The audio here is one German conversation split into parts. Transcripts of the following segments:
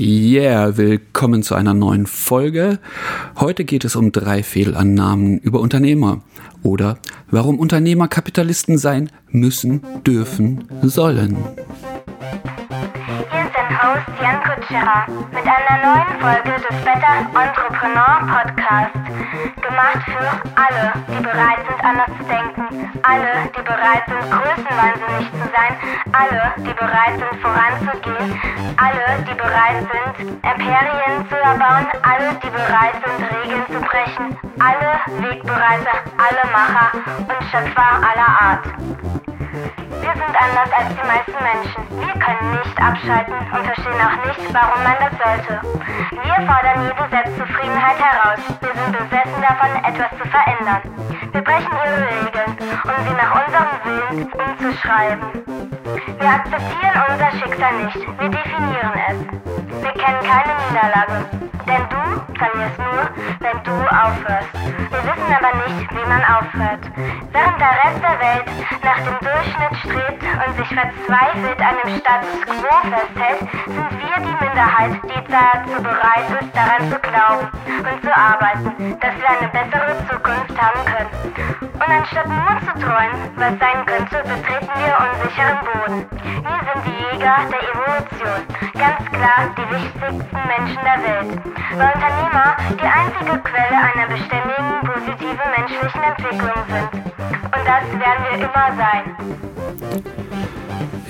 Yeah, willkommen zu einer neuen Folge. Heute geht es um drei Fehlannahmen über Unternehmer oder warum Unternehmer Kapitalisten sein müssen, dürfen, sollen. Hier ist dein Host Jan Kutscherer mit einer neuen Folge des Better Entrepreneur Podcast. Gemacht für alle, die bereit sind, anders zu denken, alle, die bereit sind, größenwahnsinnig zu sein, alle, die bereit sind, voranzugehen, alle, die bereit sind, Imperien zu erbauen, alle, die bereit sind, Regeln zu brechen, alle Wegbereiter, alle Macher und Schöpfer aller Art. Wir sind anders als die meisten Menschen. Wir können nicht abschalten und verstehen auch nicht, warum man das sollte. Wir fordern jede Selbstzufriedenheit heraus. Wir sind besessen davon, etwas zu verändern. Wir brechen ihre Regeln, um sie nach unserem Willen umzuschreiben. Wir akzeptieren unser Schicksal nicht. Wir definieren es. Wir kennen keine Niederlage. Denn du verlierst nur, wenn du aufhörst. Wir wissen aber nicht, wie man aufhört. Während der Rest der Welt nach dem Durchschnitt strebt und sich verzweifelt an dem Status quo festhält, sind wir die Minderheit, die dazu bereit ist, daran zu glauben und zu arbeiten, dass wir eine bessere Zukunft haben können. Und anstatt nur zu träumen, was sein könnte, betreten wir unsicheren Boden. Wir sind die Jäger der Evolution. Ganz klar die wichtigsten Menschen der Welt. Weil Unternehmer die einzige Quelle einer beständigen, positiven menschlichen Entwicklung sind. Und das werden wir immer sein.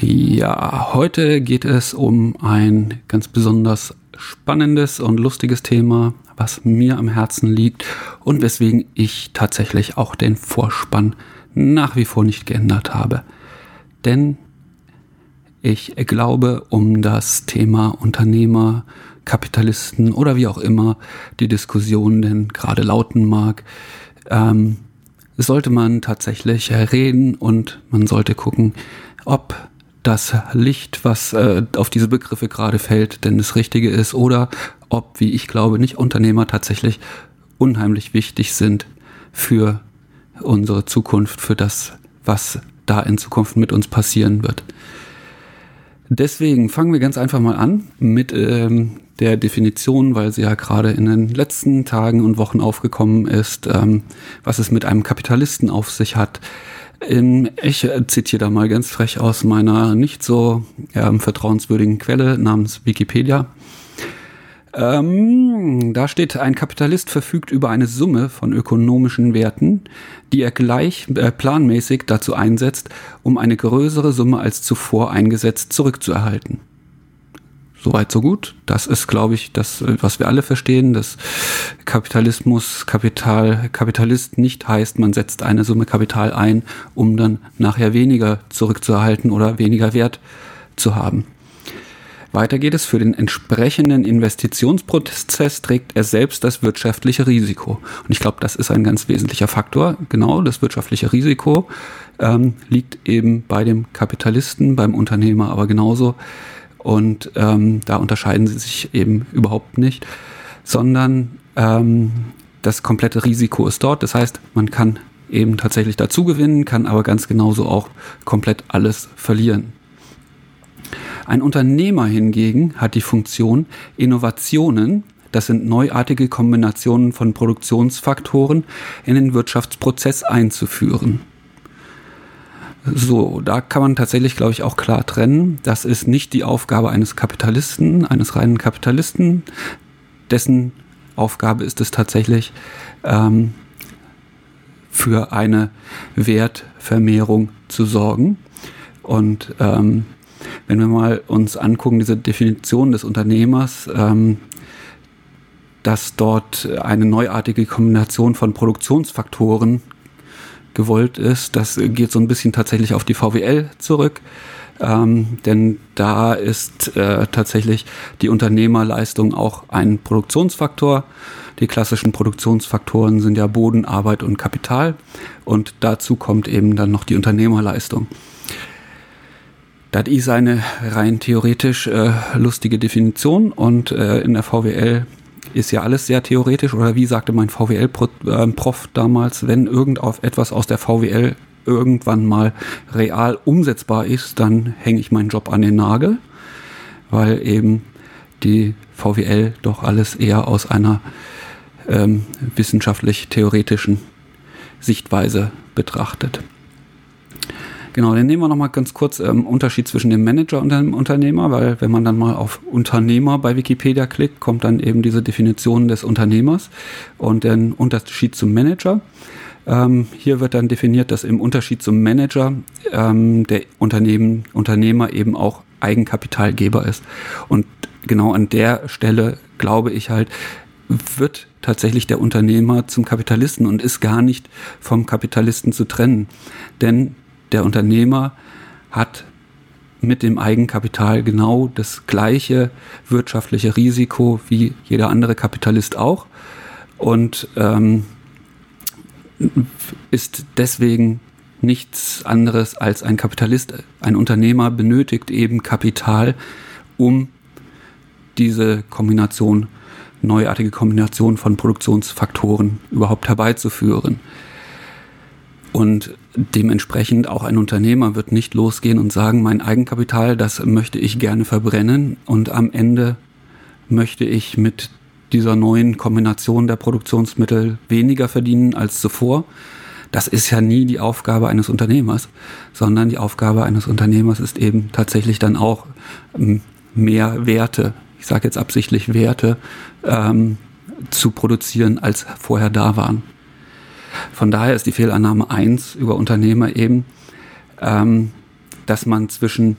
Ja, heute geht es um ein ganz besonders spannendes und lustiges Thema, was mir am Herzen liegt und weswegen ich tatsächlich auch den Vorspann nach wie vor nicht geändert habe. Denn ich glaube, um das Thema Unternehmer, Kapitalisten oder wie auch immer die Diskussion denn gerade lauten mag, ähm, sollte man tatsächlich reden und man sollte gucken, ob das Licht, was äh, auf diese Begriffe gerade fällt, denn das Richtige ist oder ob, wie ich glaube, nicht Unternehmer tatsächlich unheimlich wichtig sind für unsere Zukunft, für das, was da in Zukunft mit uns passieren wird. Deswegen fangen wir ganz einfach mal an mit ähm, der Definition, weil sie ja gerade in den letzten Tagen und Wochen aufgekommen ist, ähm, was es mit einem Kapitalisten auf sich hat. Ähm, ich zitiere da mal ganz frech aus meiner nicht so ähm, vertrauenswürdigen Quelle namens Wikipedia. Ähm, da steht, ein Kapitalist verfügt über eine Summe von ökonomischen Werten, die er gleich äh, planmäßig dazu einsetzt, um eine größere Summe als zuvor eingesetzt zurückzuerhalten. Soweit, so gut. Das ist, glaube ich, das, was wir alle verstehen, dass Kapitalismus, Kapital, Kapitalist nicht heißt, man setzt eine Summe Kapital ein, um dann nachher weniger zurückzuerhalten oder weniger Wert zu haben. Weiter geht es, für den entsprechenden Investitionsprozess trägt er selbst das wirtschaftliche Risiko. Und ich glaube, das ist ein ganz wesentlicher Faktor. Genau, das wirtschaftliche Risiko ähm, liegt eben bei dem Kapitalisten, beim Unternehmer aber genauso. Und ähm, da unterscheiden sie sich eben überhaupt nicht, sondern ähm, das komplette Risiko ist dort. Das heißt, man kann eben tatsächlich dazu gewinnen, kann aber ganz genauso auch komplett alles verlieren. Ein Unternehmer hingegen hat die Funktion, Innovationen, das sind neuartige Kombinationen von Produktionsfaktoren, in den Wirtschaftsprozess einzuführen. So, da kann man tatsächlich, glaube ich, auch klar trennen. Das ist nicht die Aufgabe eines Kapitalisten, eines reinen Kapitalisten. Dessen Aufgabe ist es tatsächlich, ähm, für eine Wertvermehrung zu sorgen. Und ähm, wenn wir mal uns angucken, diese Definition des Unternehmers, ähm, dass dort eine neuartige Kombination von Produktionsfaktoren gewollt ist, das geht so ein bisschen tatsächlich auf die VWL zurück. Ähm, denn da ist äh, tatsächlich die Unternehmerleistung auch ein Produktionsfaktor. Die klassischen Produktionsfaktoren sind ja Boden, Arbeit und Kapital. Und dazu kommt eben dann noch die Unternehmerleistung. Das ist eine rein theoretisch äh, lustige Definition und äh, in der VWL ist ja alles sehr theoretisch oder wie sagte mein VWL-Prof äh, damals, wenn irgendetwas aus der VWL irgendwann mal real umsetzbar ist, dann hänge ich meinen Job an den Nagel, weil eben die VWL doch alles eher aus einer ähm, wissenschaftlich-theoretischen Sichtweise betrachtet. Genau, dann nehmen wir nochmal ganz kurz ähm, Unterschied zwischen dem Manager und dem Unternehmer, weil wenn man dann mal auf Unternehmer bei Wikipedia klickt, kommt dann eben diese Definition des Unternehmers und den Unterschied zum Manager. Ähm, hier wird dann definiert, dass im Unterschied zum Manager ähm, der Unternehmen, Unternehmer eben auch Eigenkapitalgeber ist. Und genau an der Stelle glaube ich halt, wird tatsächlich der Unternehmer zum Kapitalisten und ist gar nicht vom Kapitalisten zu trennen. Denn der Unternehmer hat mit dem Eigenkapital genau das gleiche wirtschaftliche Risiko wie jeder andere Kapitalist auch und ähm, ist deswegen nichts anderes als ein Kapitalist. Ein Unternehmer benötigt eben Kapital, um diese Kombination, neuartige Kombination von Produktionsfaktoren überhaupt herbeizuführen. Und dementsprechend auch ein Unternehmer wird nicht losgehen und sagen, mein Eigenkapital, das möchte ich gerne verbrennen und am Ende möchte ich mit dieser neuen Kombination der Produktionsmittel weniger verdienen als zuvor. Das ist ja nie die Aufgabe eines Unternehmers, sondern die Aufgabe eines Unternehmers ist eben tatsächlich dann auch ähm, mehr Werte, ich sage jetzt absichtlich Werte, ähm, zu produzieren, als vorher da waren. Von daher ist die Fehlannahme eins über Unternehmer eben, ähm, dass man zwischen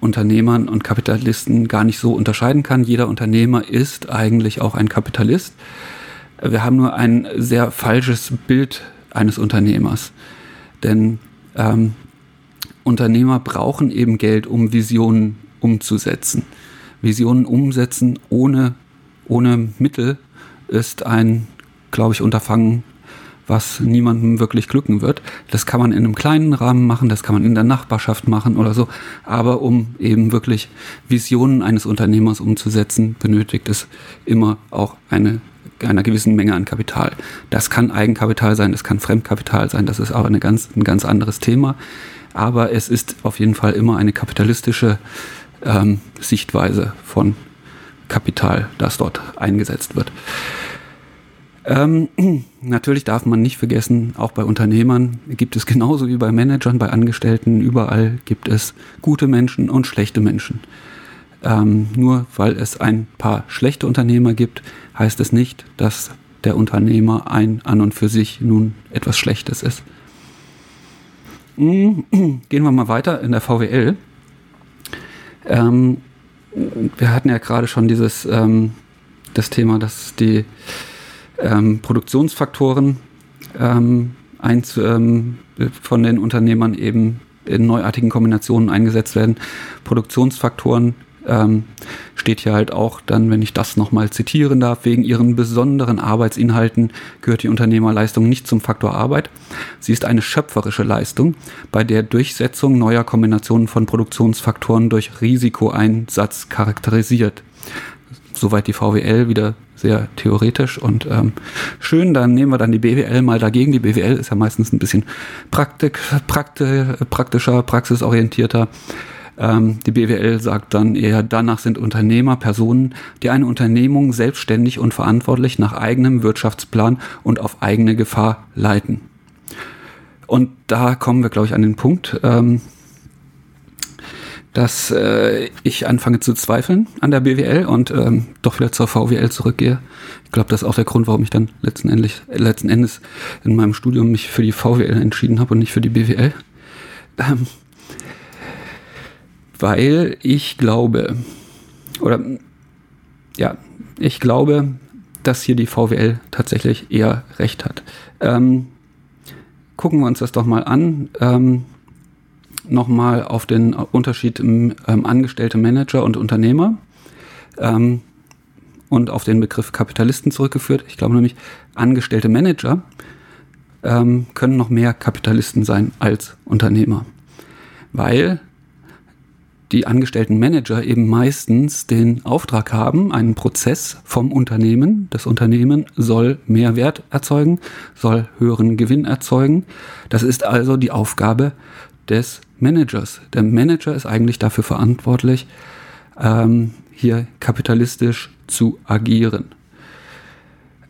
Unternehmern und Kapitalisten gar nicht so unterscheiden kann. Jeder Unternehmer ist eigentlich auch ein Kapitalist. Wir haben nur ein sehr falsches Bild eines Unternehmers. Denn ähm, Unternehmer brauchen eben Geld, um Visionen umzusetzen. Visionen umsetzen ohne, ohne Mittel ist ein, glaube ich, Unterfangen, was niemandem wirklich glücken wird. Das kann man in einem kleinen Rahmen machen, das kann man in der Nachbarschaft machen oder so. Aber um eben wirklich Visionen eines Unternehmers umzusetzen, benötigt es immer auch eine einer gewissen Menge an Kapital. Das kann Eigenkapital sein, das kann Fremdkapital sein, das ist aber eine ganz, ein ganz anderes Thema. Aber es ist auf jeden Fall immer eine kapitalistische ähm, Sichtweise von Kapital, das dort eingesetzt wird. Ähm, natürlich darf man nicht vergessen, auch bei Unternehmern gibt es genauso wie bei Managern, bei Angestellten, überall gibt es gute Menschen und schlechte Menschen. Ähm, nur weil es ein paar schlechte Unternehmer gibt, heißt es nicht, dass der Unternehmer ein an und für sich nun etwas Schlechtes ist. Gehen wir mal weiter in der VWL. Ähm, wir hatten ja gerade schon dieses ähm, das Thema, dass die ähm, Produktionsfaktoren ähm, eins, ähm, von den Unternehmern eben in neuartigen Kombinationen eingesetzt werden. Produktionsfaktoren ähm, steht hier halt auch dann, wenn ich das nochmal zitieren darf, wegen ihren besonderen Arbeitsinhalten gehört die Unternehmerleistung nicht zum Faktor Arbeit. Sie ist eine schöpferische Leistung, bei der Durchsetzung neuer Kombinationen von Produktionsfaktoren durch Risikoeinsatz charakterisiert. Soweit die VWL wieder sehr theoretisch und ähm, schön. Dann nehmen wir dann die BWL mal dagegen. Die BWL ist ja meistens ein bisschen Praktik, Prakti, praktischer, praxisorientierter. Ähm, die BWL sagt dann eher, danach sind Unternehmer Personen, die eine Unternehmung selbstständig und verantwortlich nach eigenem Wirtschaftsplan und auf eigene Gefahr leiten. Und da kommen wir, glaube ich, an den Punkt. Ähm, dass äh, ich anfange zu zweifeln an der BWL und ähm, doch wieder zur VWL zurückgehe. Ich glaube, das ist auch der Grund, warum ich dann letzten, Endes, letzten Endes in meinem Studium mich für die VWL entschieden habe und nicht für die BWL. Ähm, weil ich glaube, oder ja, ich glaube, dass hier die VWL tatsächlich eher recht hat. Ähm, gucken wir uns das doch mal an. Ähm, nochmal auf den Unterschied im ähm, Angestellte Manager und Unternehmer ähm, und auf den Begriff Kapitalisten zurückgeführt. Ich glaube nämlich, angestellte Manager ähm, können noch mehr Kapitalisten sein als Unternehmer, weil die angestellten Manager eben meistens den Auftrag haben, einen Prozess vom Unternehmen. Das Unternehmen soll mehr Wert erzeugen, soll höheren Gewinn erzeugen. Das ist also die Aufgabe des Managers. Der Manager ist eigentlich dafür verantwortlich, ähm, hier kapitalistisch zu agieren.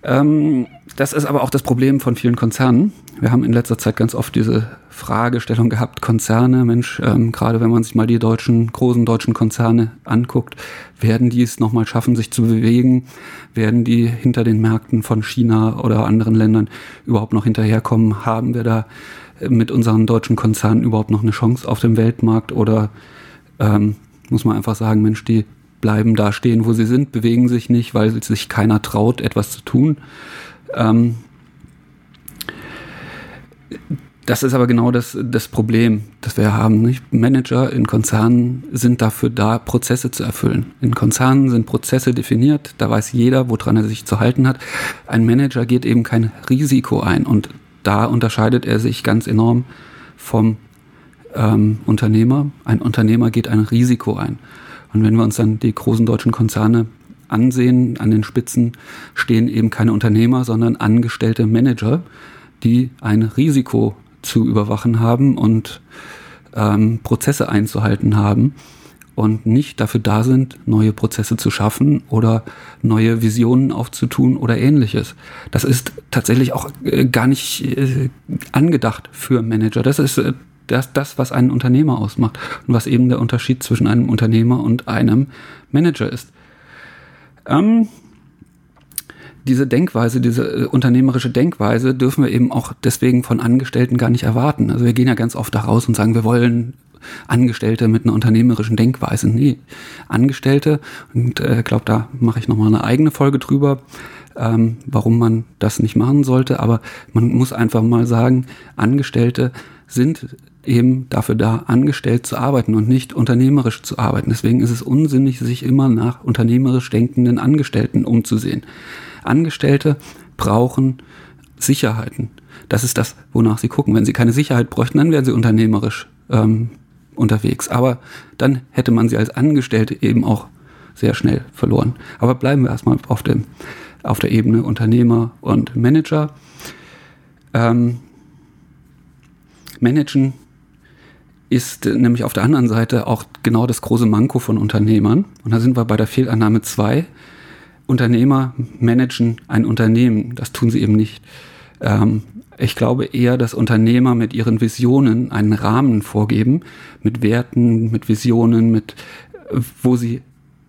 Ähm, das ist aber auch das Problem von vielen Konzernen. Wir haben in letzter Zeit ganz oft diese Fragestellung gehabt, Konzerne, Mensch, ähm, gerade wenn man sich mal die deutschen, großen deutschen Konzerne anguckt, werden die es nochmal schaffen, sich zu bewegen? Werden die hinter den Märkten von China oder anderen Ländern überhaupt noch hinterherkommen? Haben wir da äh, mit unseren deutschen Konzernen überhaupt noch eine Chance auf dem Weltmarkt oder ähm, muss man einfach sagen, Mensch, die bleiben da stehen, wo sie sind, bewegen sich nicht, weil sich keiner traut, etwas zu tun. Ähm, das ist aber genau das, das Problem, das wir haben. Nicht? Manager in Konzernen sind dafür da, Prozesse zu erfüllen. In Konzernen sind Prozesse definiert, da weiß jeder, woran er sich zu halten hat. Ein Manager geht eben kein Risiko ein und da unterscheidet er sich ganz enorm vom ähm, Unternehmer. Ein Unternehmer geht ein Risiko ein. Und wenn wir uns dann die großen deutschen Konzerne ansehen, an den Spitzen stehen eben keine Unternehmer, sondern angestellte Manager, die ein Risiko zu überwachen haben und ähm, Prozesse einzuhalten haben und nicht dafür da sind, neue Prozesse zu schaffen oder neue Visionen aufzutun oder ähnliches. Das ist tatsächlich auch äh, gar nicht äh, angedacht für Manager. Das ist äh, das, das, was einen Unternehmer ausmacht und was eben der Unterschied zwischen einem Unternehmer und einem Manager ist. Ähm, diese Denkweise, diese äh, unternehmerische Denkweise dürfen wir eben auch deswegen von Angestellten gar nicht erwarten. Also wir gehen ja ganz oft da raus und sagen, wir wollen Angestellte mit einer unternehmerischen Denkweise. Nee, Angestellte, und ich äh, glaube, da mache ich nochmal eine eigene Folge drüber, ähm, warum man das nicht machen sollte. Aber man muss einfach mal sagen, Angestellte sind eben dafür da, angestellt zu arbeiten und nicht unternehmerisch zu arbeiten. Deswegen ist es unsinnig, sich immer nach unternehmerisch denkenden Angestellten umzusehen. Angestellte brauchen Sicherheiten. Das ist das, wonach sie gucken. Wenn sie keine Sicherheit bräuchten, dann wären sie unternehmerisch ähm, unterwegs. Aber dann hätte man sie als Angestellte eben auch sehr schnell verloren. Aber bleiben wir erstmal auf, dem, auf der Ebene Unternehmer und Manager. Ähm, Managen ist nämlich auf der anderen Seite auch genau das große Manko von Unternehmern. Und da sind wir bei der Fehlannahme 2. Unternehmer managen ein Unternehmen. Das tun sie eben nicht. Ähm, ich glaube eher, dass Unternehmer mit ihren Visionen einen Rahmen vorgeben, mit Werten, mit Visionen, mit wo sie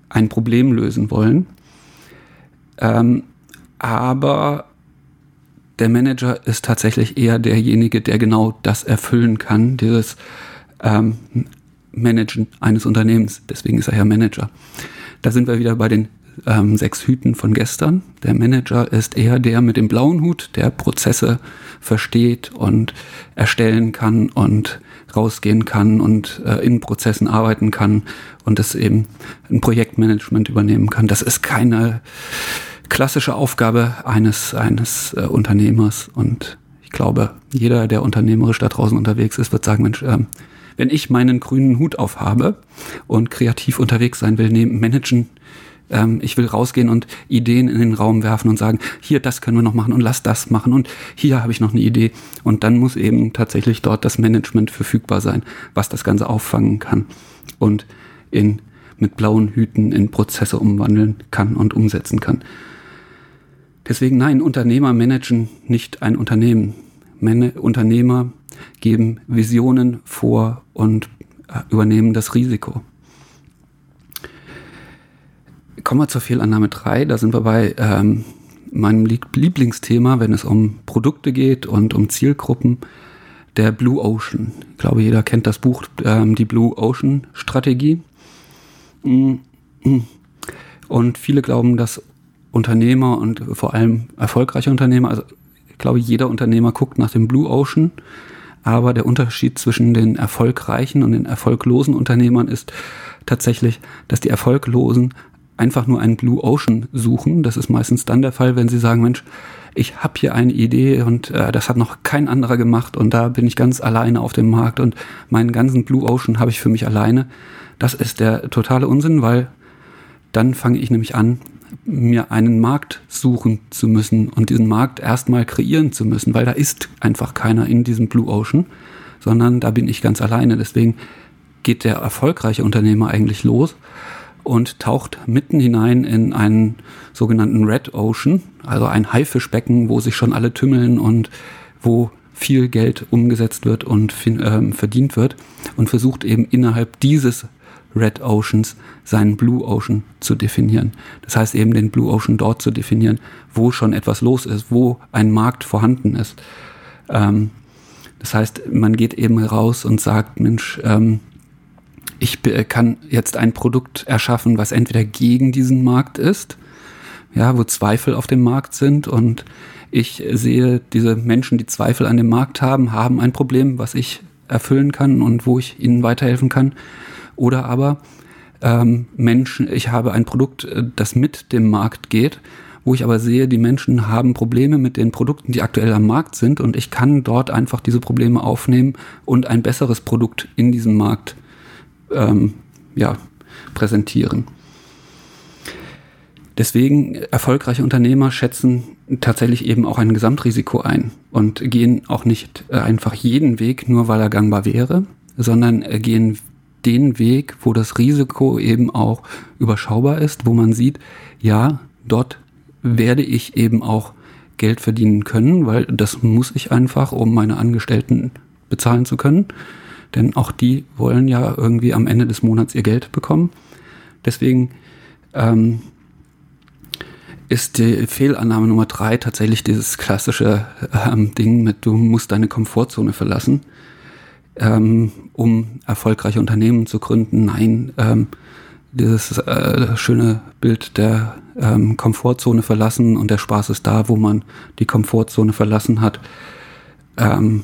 ein Problem lösen wollen. Ähm, aber der Manager ist tatsächlich eher derjenige, der genau das erfüllen kann, dieses ähm, Managen eines Unternehmens. Deswegen ist er ja Manager. Da sind wir wieder bei den ähm, sechs Hüten von gestern. Der Manager ist eher der mit dem blauen Hut, der Prozesse versteht und erstellen kann und rausgehen kann und äh, in Prozessen arbeiten kann und das eben ein Projektmanagement übernehmen kann. Das ist keine klassische Aufgabe eines, eines äh, Unternehmers und ich glaube, jeder, der unternehmerisch da draußen unterwegs ist, wird sagen, Mensch, ähm, wenn ich meinen grünen Hut aufhabe und kreativ unterwegs sein will, neben managen, ähm, ich will rausgehen und Ideen in den Raum werfen und sagen, hier, das können wir noch machen und lass das machen und hier habe ich noch eine Idee. Und dann muss eben tatsächlich dort das Management verfügbar sein, was das Ganze auffangen kann und in, mit blauen Hüten in Prozesse umwandeln kann und umsetzen kann. Deswegen nein, Unternehmer managen nicht ein Unternehmen. Man Unternehmer geben Visionen vor und äh, übernehmen das Risiko. Kommen wir zur Fehlannahme 3. Da sind wir bei ähm, meinem Lieblingsthema, wenn es um Produkte geht und um Zielgruppen, der Blue Ocean. Ich glaube, jeder kennt das Buch, ähm, die Blue Ocean Strategie. Und viele glauben, dass Unternehmer und vor allem erfolgreiche Unternehmer, also ich glaube, jeder Unternehmer guckt nach dem Blue Ocean aber der Unterschied zwischen den erfolgreichen und den erfolglosen Unternehmern ist tatsächlich, dass die Erfolglosen einfach nur einen Blue Ocean suchen. Das ist meistens dann der Fall, wenn sie sagen, Mensch, ich habe hier eine Idee und äh, das hat noch kein anderer gemacht und da bin ich ganz alleine auf dem Markt und meinen ganzen Blue Ocean habe ich für mich alleine. Das ist der totale Unsinn, weil dann fange ich nämlich an, mir einen Markt suchen zu müssen und diesen Markt erstmal kreieren zu müssen, weil da ist einfach keiner in diesem Blue Ocean, sondern da bin ich ganz alleine. Deswegen geht der erfolgreiche Unternehmer eigentlich los und taucht mitten hinein in einen sogenannten Red Ocean, also ein Haifischbecken, wo sich schon alle tümmeln und wo viel Geld umgesetzt wird und äh, verdient wird und versucht eben innerhalb dieses Red Oceans seinen Blue Ocean zu definieren. Das heißt eben den Blue Ocean dort zu definieren, wo schon etwas los ist, wo ein Markt vorhanden ist. Ähm, das heißt, man geht eben raus und sagt, Mensch, ähm, ich kann jetzt ein Produkt erschaffen, was entweder gegen diesen Markt ist, ja, wo Zweifel auf dem Markt sind und ich sehe, diese Menschen, die Zweifel an dem Markt haben, haben ein Problem, was ich erfüllen kann und wo ich ihnen weiterhelfen kann. Oder aber ähm, Menschen, ich habe ein Produkt, äh, das mit dem Markt geht, wo ich aber sehe, die Menschen haben Probleme mit den Produkten, die aktuell am Markt sind und ich kann dort einfach diese Probleme aufnehmen und ein besseres Produkt in diesem Markt ähm, ja, präsentieren. Deswegen erfolgreiche Unternehmer schätzen tatsächlich eben auch ein Gesamtrisiko ein und gehen auch nicht äh, einfach jeden Weg, nur weil er gangbar wäre, sondern gehen den Weg, wo das Risiko eben auch überschaubar ist, wo man sieht, ja, dort werde ich eben auch Geld verdienen können, weil das muss ich einfach, um meine Angestellten bezahlen zu können. Denn auch die wollen ja irgendwie am Ende des Monats ihr Geld bekommen. Deswegen ähm, ist die Fehlannahme Nummer drei tatsächlich dieses klassische ähm, Ding mit, du musst deine Komfortzone verlassen ähm, um erfolgreiche Unternehmen zu gründen. Nein, ähm, dieses äh, schöne Bild der ähm, Komfortzone verlassen und der Spaß ist da, wo man die Komfortzone verlassen hat, ähm,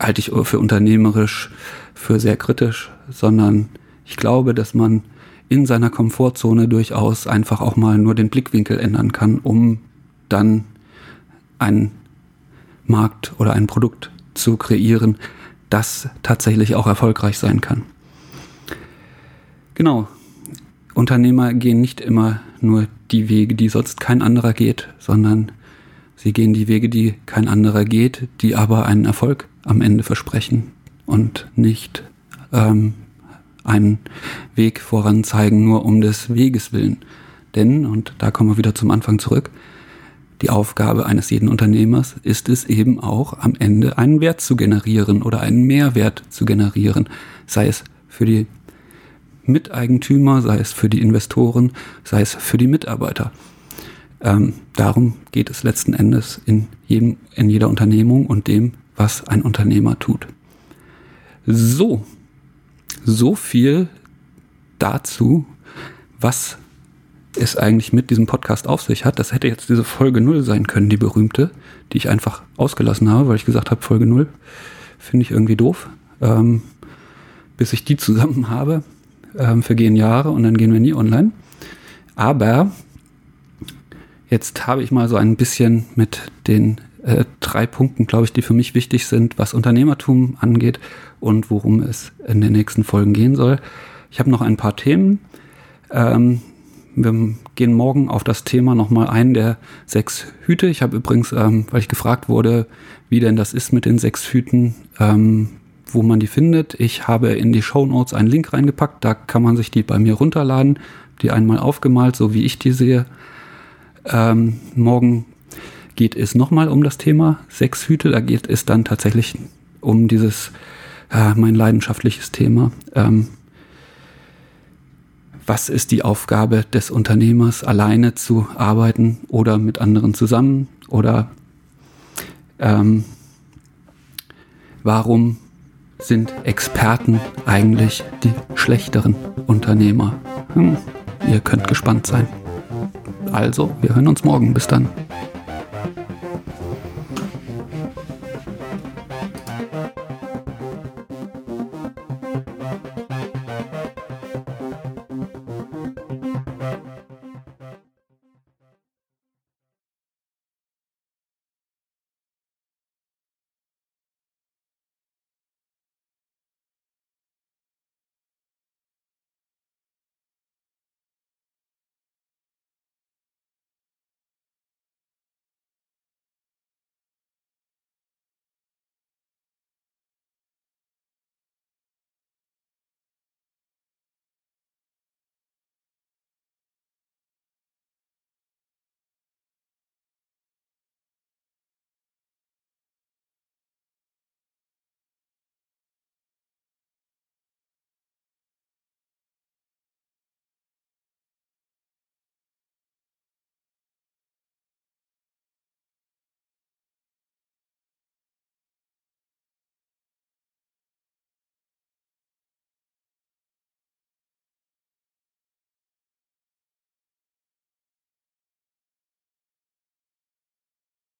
halte ich für unternehmerisch für sehr kritisch, sondern ich glaube, dass man in seiner Komfortzone durchaus einfach auch mal nur den Blickwinkel ändern kann, um dann einen Markt oder ein Produkt zu kreieren, das tatsächlich auch erfolgreich sein kann. Genau. Unternehmer gehen nicht immer nur die Wege, die sonst kein anderer geht, sondern sie gehen die Wege, die kein anderer geht, die aber einen Erfolg am Ende versprechen und nicht ähm, einen Weg voranzeigen, nur um des Weges willen. Denn, und da kommen wir wieder zum Anfang zurück, die Aufgabe eines jeden Unternehmers ist es eben auch am Ende einen Wert zu generieren oder einen Mehrwert zu generieren, sei es für die Miteigentümer, sei es für die Investoren, sei es für die Mitarbeiter. Ähm, darum geht es letzten Endes in, jedem, in jeder Unternehmung und dem, was ein Unternehmer tut. So, so viel dazu, was es eigentlich mit diesem Podcast auf sich hat. Das hätte jetzt diese Folge 0 sein können, die berühmte, die ich einfach ausgelassen habe, weil ich gesagt habe, Folge 0 finde ich irgendwie doof. Ähm, bis ich die zusammen habe, ähm, vergehen Jahre und dann gehen wir nie online. Aber jetzt habe ich mal so ein bisschen mit den äh, drei Punkten, glaube ich, die für mich wichtig sind, was Unternehmertum angeht und worum es in den nächsten Folgen gehen soll. Ich habe noch ein paar Themen. Ähm, wir gehen morgen auf das Thema nochmal ein der sechs Hüte. Ich habe übrigens, ähm, weil ich gefragt wurde, wie denn das ist mit den sechs Hüten, ähm, wo man die findet. Ich habe in die Show Notes einen Link reingepackt. Da kann man sich die bei mir runterladen, die einmal aufgemalt, so wie ich die sehe. Ähm, morgen geht es nochmal um das Thema sechs Hüte. Da geht es dann tatsächlich um dieses, äh, mein leidenschaftliches Thema. Ähm, was ist die Aufgabe des Unternehmers, alleine zu arbeiten oder mit anderen zusammen oder ähm, warum sind Experten eigentlich die schlechteren Unternehmer? Hm, ihr könnt gespannt sein. Also, wir hören uns morgen. Bis dann.